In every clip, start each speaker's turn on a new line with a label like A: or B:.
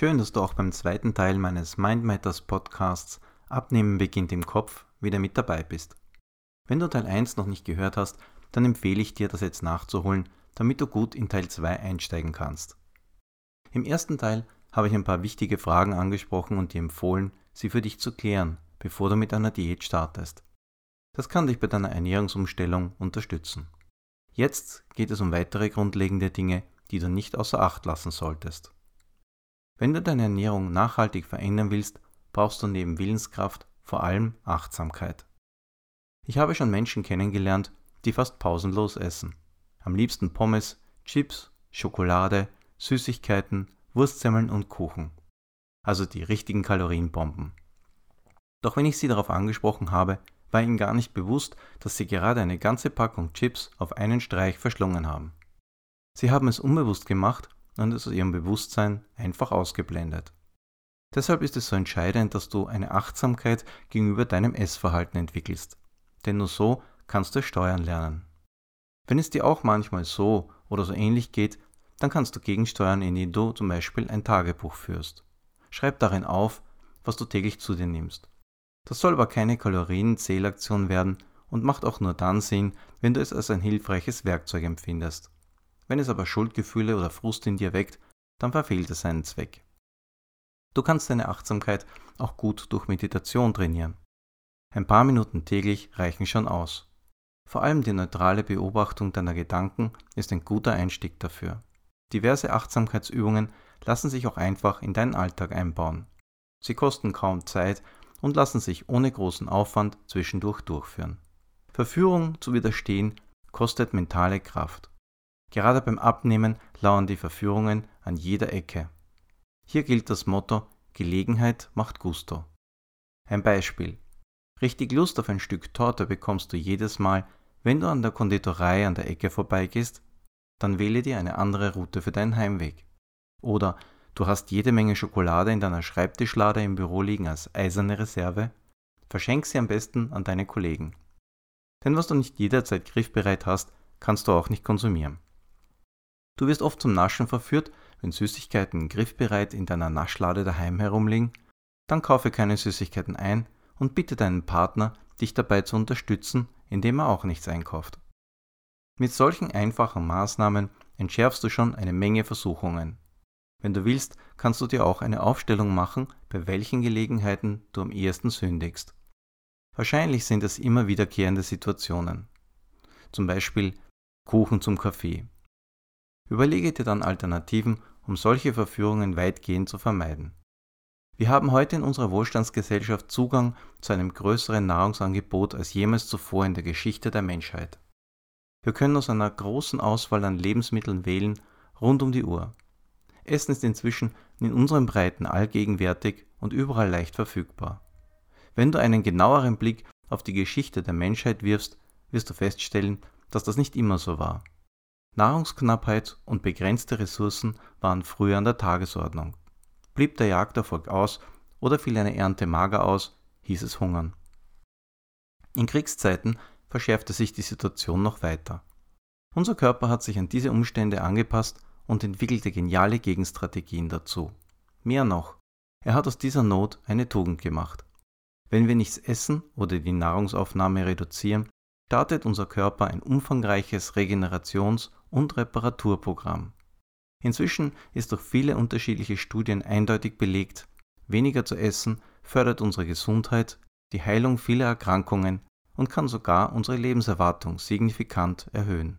A: Schön, dass du auch beim zweiten Teil meines Mind Matters Podcasts Abnehmen beginnt im Kopf wieder mit dabei bist. Wenn du Teil 1 noch nicht gehört hast, dann empfehle ich dir, das jetzt nachzuholen, damit du gut in Teil 2 einsteigen kannst. Im ersten Teil habe ich ein paar wichtige Fragen angesprochen und dir empfohlen, sie für dich zu klären, bevor du mit einer Diät startest. Das kann dich bei deiner Ernährungsumstellung unterstützen. Jetzt geht es um weitere grundlegende Dinge, die du nicht außer Acht lassen solltest. Wenn du deine Ernährung nachhaltig verändern willst, brauchst du neben Willenskraft vor allem Achtsamkeit. Ich habe schon Menschen kennengelernt, die fast pausenlos essen. Am liebsten Pommes, Chips, Schokolade, Süßigkeiten, Wurstsemmeln und Kuchen. Also die richtigen Kalorienbomben. Doch wenn ich sie darauf angesprochen habe, war ihnen gar nicht bewusst, dass sie gerade eine ganze Packung Chips auf einen Streich verschlungen haben. Sie haben es unbewusst gemacht und es aus ihrem Bewusstsein einfach ausgeblendet. Deshalb ist es so entscheidend, dass du eine Achtsamkeit gegenüber deinem Essverhalten entwickelst. Denn nur so kannst du es steuern lernen. Wenn es dir auch manchmal so oder so ähnlich geht, dann kannst du gegensteuern, indem du zum Beispiel ein Tagebuch führst. Schreib darin auf, was du täglich zu dir nimmst. Das soll aber keine Kalorienzählaktion werden und macht auch nur dann Sinn, wenn du es als ein hilfreiches Werkzeug empfindest. Wenn es aber Schuldgefühle oder Frust in dir weckt, dann verfehlt es seinen Zweck. Du kannst deine Achtsamkeit auch gut durch Meditation trainieren. Ein paar Minuten täglich reichen schon aus. Vor allem die neutrale Beobachtung deiner Gedanken ist ein guter Einstieg dafür. Diverse Achtsamkeitsübungen lassen sich auch einfach in deinen Alltag einbauen. Sie kosten kaum Zeit und lassen sich ohne großen Aufwand zwischendurch durchführen. Verführung zu widerstehen kostet mentale Kraft. Gerade beim Abnehmen lauern die Verführungen an jeder Ecke. Hier gilt das Motto Gelegenheit macht Gusto. Ein Beispiel. Richtig Lust auf ein Stück Torte bekommst du jedes Mal, wenn du an der Konditorei an der Ecke vorbeigehst, dann wähle dir eine andere Route für deinen Heimweg. Oder du hast jede Menge Schokolade in deiner Schreibtischlade im Büro liegen als eiserne Reserve, verschenk sie am besten an deine Kollegen. Denn was du nicht jederzeit griffbereit hast, kannst du auch nicht konsumieren. Du wirst oft zum Naschen verführt, wenn Süßigkeiten griffbereit in deiner Naschlade daheim herumliegen, dann kaufe keine Süßigkeiten ein und bitte deinen Partner, dich dabei zu unterstützen, indem er auch nichts einkauft. Mit solchen einfachen Maßnahmen entschärfst du schon eine Menge Versuchungen. Wenn du willst, kannst du dir auch eine Aufstellung machen, bei welchen Gelegenheiten du am ehesten sündigst. Wahrscheinlich sind es immer wiederkehrende Situationen. Zum Beispiel Kuchen zum Kaffee. Überlege dir dann Alternativen, um solche Verführungen weitgehend zu vermeiden. Wir haben heute in unserer Wohlstandsgesellschaft Zugang zu einem größeren Nahrungsangebot als jemals zuvor in der Geschichte der Menschheit. Wir können aus einer großen Auswahl an Lebensmitteln wählen, rund um die Uhr. Essen ist inzwischen in unseren Breiten allgegenwärtig und überall leicht verfügbar. Wenn du einen genaueren Blick auf die Geschichte der Menschheit wirfst, wirst du feststellen, dass das nicht immer so war. Nahrungsknappheit und begrenzte Ressourcen waren früher an der Tagesordnung. Blieb der Jagderfolg aus oder fiel eine Ernte mager aus, hieß es hungern. In Kriegszeiten verschärfte sich die Situation noch weiter. Unser Körper hat sich an diese Umstände angepasst und entwickelte geniale Gegenstrategien dazu. Mehr noch, er hat aus dieser Not eine Tugend gemacht. Wenn wir nichts essen oder die Nahrungsaufnahme reduzieren, startet unser Körper ein umfangreiches Regenerations- und Reparaturprogramm. Inzwischen ist durch viele unterschiedliche Studien eindeutig belegt, weniger zu essen fördert unsere Gesundheit, die Heilung vieler Erkrankungen und kann sogar unsere Lebenserwartung signifikant erhöhen.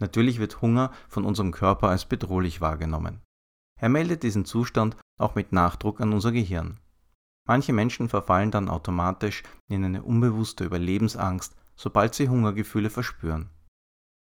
A: Natürlich wird Hunger von unserem Körper als bedrohlich wahrgenommen. Er meldet diesen Zustand auch mit Nachdruck an unser Gehirn. Manche Menschen verfallen dann automatisch in eine unbewusste Überlebensangst sobald sie Hungergefühle verspüren.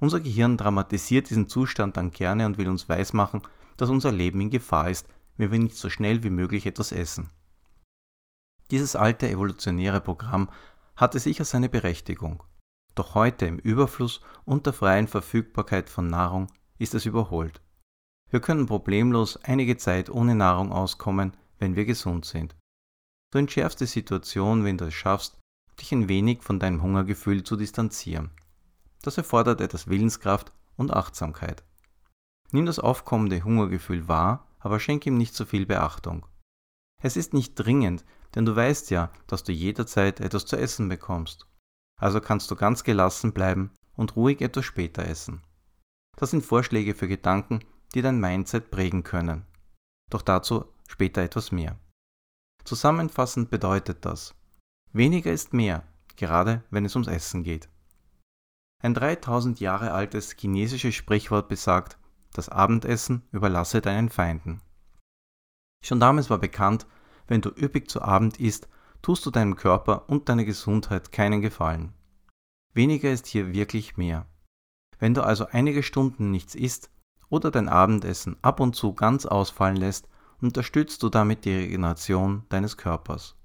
A: Unser Gehirn dramatisiert diesen Zustand dann gerne und will uns weismachen, dass unser Leben in Gefahr ist, wenn wir nicht so schnell wie möglich etwas essen. Dieses alte evolutionäre Programm hatte sicher seine Berechtigung. Doch heute im Überfluss und der freien Verfügbarkeit von Nahrung ist es überholt. Wir können problemlos einige Zeit ohne Nahrung auskommen, wenn wir gesund sind. Du entschärfst die Situation, wenn du es schaffst, dich ein wenig von deinem Hungergefühl zu distanzieren. Das erfordert etwas Willenskraft und Achtsamkeit. Nimm das aufkommende Hungergefühl wahr, aber schenk ihm nicht so viel Beachtung. Es ist nicht dringend, denn du weißt ja, dass du jederzeit etwas zu essen bekommst. Also kannst du ganz gelassen bleiben und ruhig etwas später essen. Das sind Vorschläge für Gedanken, die dein Mindset prägen können. Doch dazu später etwas mehr. Zusammenfassend bedeutet das, weniger ist mehr, gerade wenn es ums Essen geht. Ein 3000 Jahre altes chinesisches Sprichwort besagt, das Abendessen überlasse deinen Feinden. Schon damals war bekannt, wenn du üppig zu Abend isst, tust du deinem Körper und deiner Gesundheit keinen Gefallen. Weniger ist hier wirklich mehr. Wenn du also einige Stunden nichts isst oder dein Abendessen ab und zu ganz ausfallen lässt, unterstützt du damit die Regeneration deines Körpers.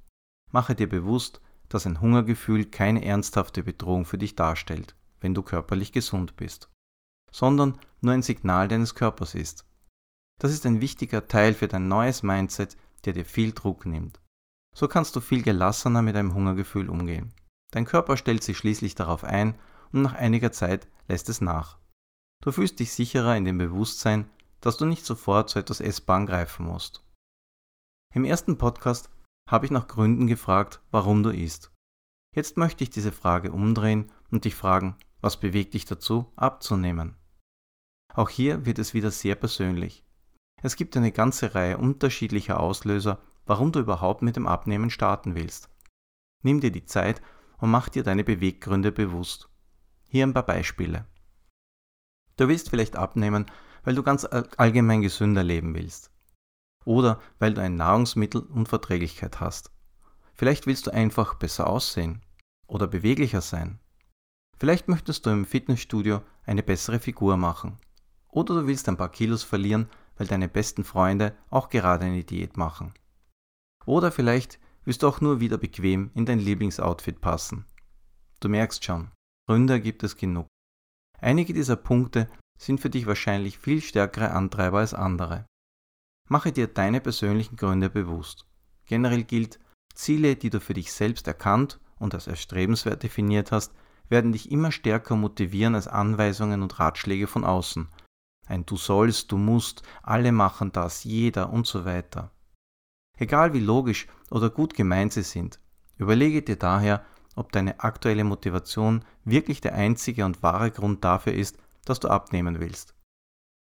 A: Mache dir bewusst, dass ein Hungergefühl keine ernsthafte Bedrohung für dich darstellt, wenn du körperlich gesund bist, sondern nur ein Signal deines Körpers ist. Das ist ein wichtiger Teil für dein neues Mindset, der dir viel Druck nimmt. So kannst du viel gelassener mit einem Hungergefühl umgehen. Dein Körper stellt sich schließlich darauf ein und nach einiger Zeit lässt es nach. Du fühlst dich sicherer in dem Bewusstsein, dass du nicht sofort zu etwas Essbaren greifen musst. Im ersten Podcast habe ich nach Gründen gefragt, warum du isst. Jetzt möchte ich diese Frage umdrehen und dich fragen, was bewegt dich dazu, abzunehmen? Auch hier wird es wieder sehr persönlich. Es gibt eine ganze Reihe unterschiedlicher Auslöser, warum du überhaupt mit dem Abnehmen starten willst. Nimm dir die Zeit und mach dir deine Beweggründe bewusst. Hier ein paar Beispiele. Du willst vielleicht abnehmen, weil du ganz allgemein gesünder leben willst. Oder weil du eine Nahrungsmittelunverträglichkeit hast. Vielleicht willst du einfach besser aussehen oder beweglicher sein. Vielleicht möchtest du im Fitnessstudio eine bessere Figur machen. Oder du willst ein paar Kilos verlieren, weil deine besten Freunde auch gerade eine Diät machen. Oder vielleicht willst du auch nur wieder bequem in dein Lieblingsoutfit passen. Du merkst schon, Gründe gibt es genug. Einige dieser Punkte sind für dich wahrscheinlich viel stärkere Antreiber als andere. Mache dir deine persönlichen Gründe bewusst. Generell gilt, Ziele, die du für dich selbst erkannt und als erstrebenswert definiert hast, werden dich immer stärker motivieren als Anweisungen und Ratschläge von außen, ein Du sollst, du musst, alle machen das, jeder und so weiter. Egal wie logisch oder gut gemeint sie sind, überlege dir daher, ob deine aktuelle Motivation wirklich der einzige und wahre Grund dafür ist, dass du abnehmen willst.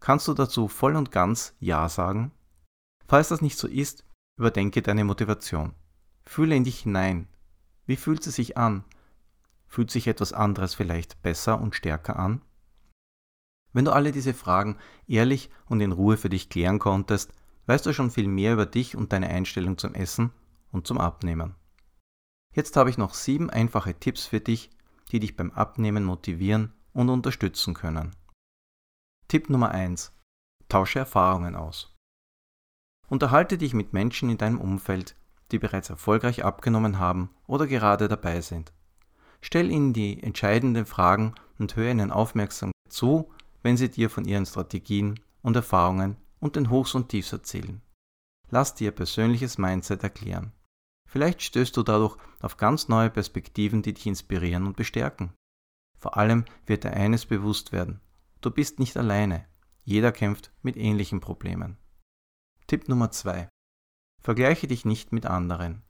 A: Kannst du dazu voll und ganz Ja sagen? Falls das nicht so ist, überdenke deine Motivation. Fühle in dich hinein. Wie fühlt sie sich an? Fühlt sich etwas anderes vielleicht besser und stärker an? Wenn du alle diese Fragen ehrlich und in Ruhe für dich klären konntest, weißt du schon viel mehr über dich und deine Einstellung zum Essen und zum Abnehmen. Jetzt habe ich noch sieben einfache Tipps für dich, die dich beim Abnehmen motivieren und unterstützen können. Tipp Nummer 1. Tausche Erfahrungen aus. Unterhalte dich mit Menschen in deinem Umfeld, die bereits erfolgreich abgenommen haben oder gerade dabei sind. Stell ihnen die entscheidenden Fragen und höre ihnen aufmerksam zu wenn sie dir von ihren Strategien und Erfahrungen und den Hochs und Tiefs erzählen. Lass dir persönliches Mindset erklären. Vielleicht stößt du dadurch auf ganz neue Perspektiven, die dich inspirieren und bestärken. Vor allem wird dir eines bewusst werden. Du bist nicht alleine. Jeder kämpft mit ähnlichen Problemen. Tipp Nummer 2. Vergleiche dich nicht mit anderen.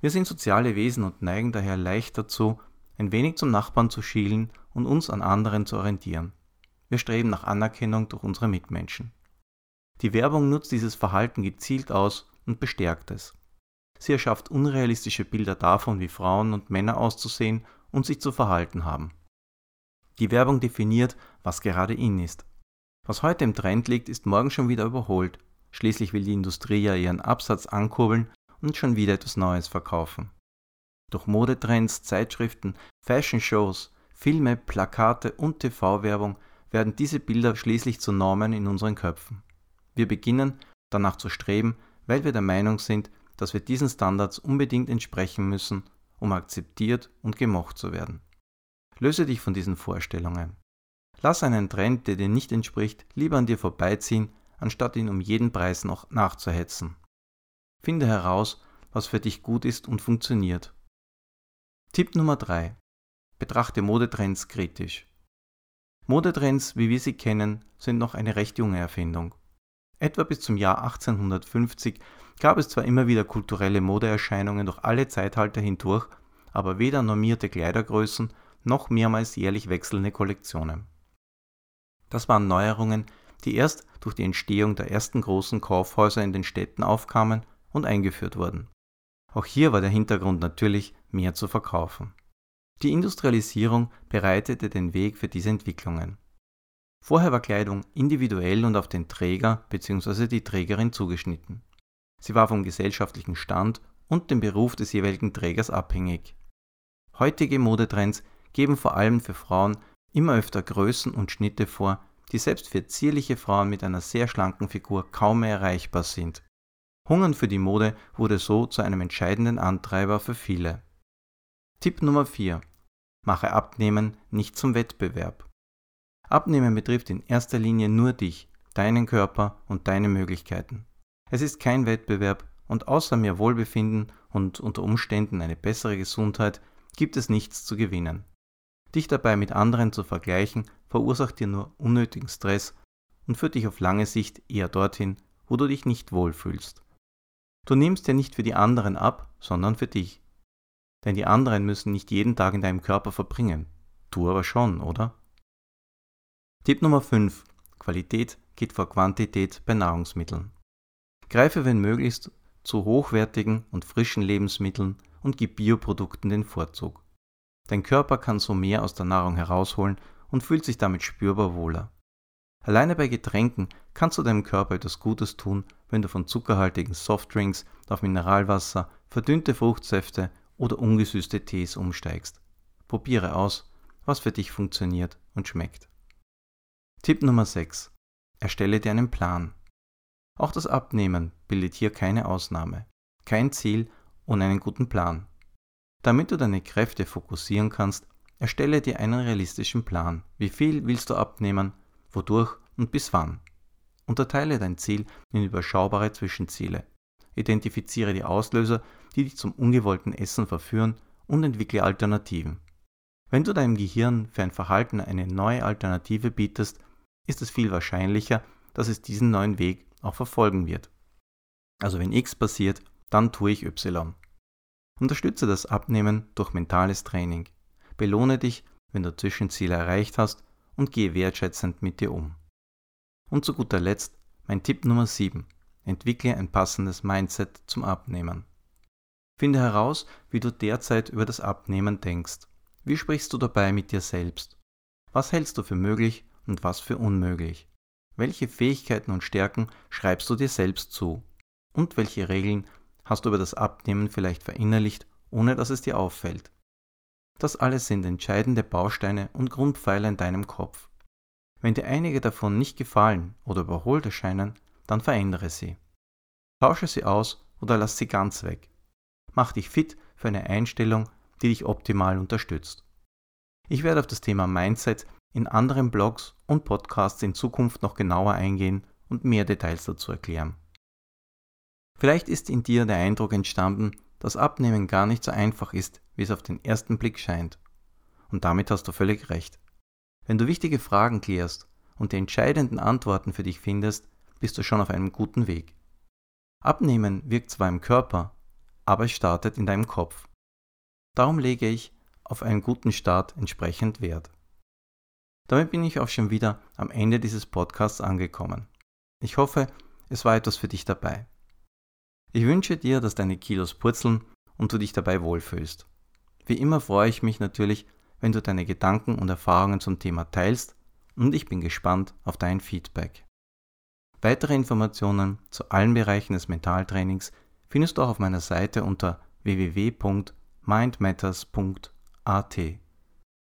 A: Wir sind soziale Wesen und neigen daher leicht dazu, ein wenig zum Nachbarn zu schielen und uns an anderen zu orientieren. Wir streben nach Anerkennung durch unsere Mitmenschen. Die Werbung nutzt dieses Verhalten gezielt aus und bestärkt es. Sie erschafft unrealistische Bilder davon, wie Frauen und Männer auszusehen und sich zu verhalten haben. Die Werbung definiert, was gerade in ist. Was heute im Trend liegt, ist morgen schon wieder überholt. Schließlich will die Industrie ja ihren Absatz ankurbeln und schon wieder etwas Neues verkaufen. Durch Modetrends, Zeitschriften, Fashion-Shows, Filme, Plakate und TV-Werbung werden diese Bilder schließlich zu Normen in unseren Köpfen. Wir beginnen danach zu streben, weil wir der Meinung sind, dass wir diesen Standards unbedingt entsprechen müssen, um akzeptiert und gemocht zu werden. Löse dich von diesen Vorstellungen. Lass einen Trend, der dir nicht entspricht, lieber an dir vorbeiziehen, anstatt ihn um jeden Preis noch nachzuhetzen. Finde heraus, was für dich gut ist und funktioniert. Tipp Nummer 3. Betrachte Modetrends kritisch. Modetrends, wie wir sie kennen, sind noch eine recht junge Erfindung. Etwa bis zum Jahr 1850 gab es zwar immer wieder kulturelle Modeerscheinungen durch alle Zeithalter hindurch, aber weder normierte Kleidergrößen noch mehrmals jährlich wechselnde Kollektionen. Das waren Neuerungen, die erst durch die Entstehung der ersten großen Kaufhäuser in den Städten aufkamen und eingeführt wurden. Auch hier war der Hintergrund natürlich, mehr zu verkaufen. Die Industrialisierung bereitete den Weg für diese Entwicklungen. Vorher war Kleidung individuell und auf den Träger bzw. die Trägerin zugeschnitten. Sie war vom gesellschaftlichen Stand und dem Beruf des jeweiligen Trägers abhängig. Heutige Modetrends geben vor allem für Frauen immer öfter Größen und Schnitte vor, die selbst für zierliche Frauen mit einer sehr schlanken Figur kaum mehr erreichbar sind. Hungern für die Mode wurde so zu einem entscheidenden Antreiber für viele. Tipp Nummer 4. Mache Abnehmen nicht zum Wettbewerb. Abnehmen betrifft in erster Linie nur dich, deinen Körper und deine Möglichkeiten. Es ist kein Wettbewerb und außer mehr Wohlbefinden und unter Umständen eine bessere Gesundheit gibt es nichts zu gewinnen. Dich dabei mit anderen zu vergleichen, verursacht dir nur unnötigen Stress und führt dich auf lange Sicht eher dorthin, wo du dich nicht wohlfühlst. Du nimmst dir nicht für die anderen ab, sondern für dich. Denn die anderen müssen nicht jeden Tag in deinem Körper verbringen. Du aber schon, oder? Tipp Nummer 5. Qualität geht vor Quantität bei Nahrungsmitteln. Greife, wenn möglichst, zu hochwertigen und frischen Lebensmitteln und gib Bioprodukten den Vorzug. Dein Körper kann so mehr aus der Nahrung herausholen und fühlt sich damit spürbar wohler. Alleine bei Getränken kannst du deinem Körper etwas Gutes tun, wenn du von zuckerhaltigen Softdrinks auf Mineralwasser, verdünnte Fruchtsäfte oder ungesüßte Tees umsteigst. Probiere aus, was für dich funktioniert und schmeckt. Tipp Nummer 6. Erstelle dir einen Plan. Auch das Abnehmen bildet hier keine Ausnahme. Kein Ziel ohne einen guten Plan. Damit du deine Kräfte fokussieren kannst, erstelle dir einen realistischen Plan. Wie viel willst du abnehmen, wodurch und bis wann? Unterteile dein Ziel in überschaubare Zwischenziele. Identifiziere die Auslöser, die dich zum ungewollten Essen verführen und entwickle Alternativen. Wenn du deinem Gehirn für ein Verhalten eine neue Alternative bietest, ist es viel wahrscheinlicher, dass es diesen neuen Weg auch verfolgen wird. Also wenn X passiert, dann tue ich Y. Unterstütze das Abnehmen durch mentales Training. Belohne dich, wenn du Zwischenziele erreicht hast und gehe wertschätzend mit dir um. Und zu guter Letzt mein Tipp Nummer 7. Entwickle ein passendes Mindset zum Abnehmen. Finde heraus, wie du derzeit über das Abnehmen denkst. Wie sprichst du dabei mit dir selbst? Was hältst du für möglich und was für unmöglich? Welche Fähigkeiten und Stärken schreibst du dir selbst zu? Und welche Regeln hast du über das Abnehmen vielleicht verinnerlicht, ohne dass es dir auffällt? Das alles sind entscheidende Bausteine und Grundpfeiler in deinem Kopf. Wenn dir einige davon nicht gefallen oder überholt erscheinen, dann verändere sie. Tausche sie aus oder lass sie ganz weg. Mach dich fit für eine Einstellung, die dich optimal unterstützt. Ich werde auf das Thema Mindset in anderen Blogs und Podcasts in Zukunft noch genauer eingehen und mehr Details dazu erklären. Vielleicht ist in dir der Eindruck entstanden, dass Abnehmen gar nicht so einfach ist, wie es auf den ersten Blick scheint. Und damit hast du völlig recht. Wenn du wichtige Fragen klärst und die entscheidenden Antworten für dich findest, bist du schon auf einem guten Weg. Abnehmen wirkt zwar im Körper, aber es startet in deinem Kopf. Darum lege ich auf einen guten Start entsprechend Wert. Damit bin ich auch schon wieder am Ende dieses Podcasts angekommen. Ich hoffe, es war etwas für dich dabei. Ich wünsche dir, dass deine Kilos purzeln und du dich dabei wohlfühlst. Wie immer freue ich mich natürlich, wenn du deine Gedanken und Erfahrungen zum Thema teilst und ich bin gespannt auf dein Feedback. Weitere Informationen zu allen Bereichen des Mentaltrainings findest du auch auf meiner Seite unter www.mindmatters.at.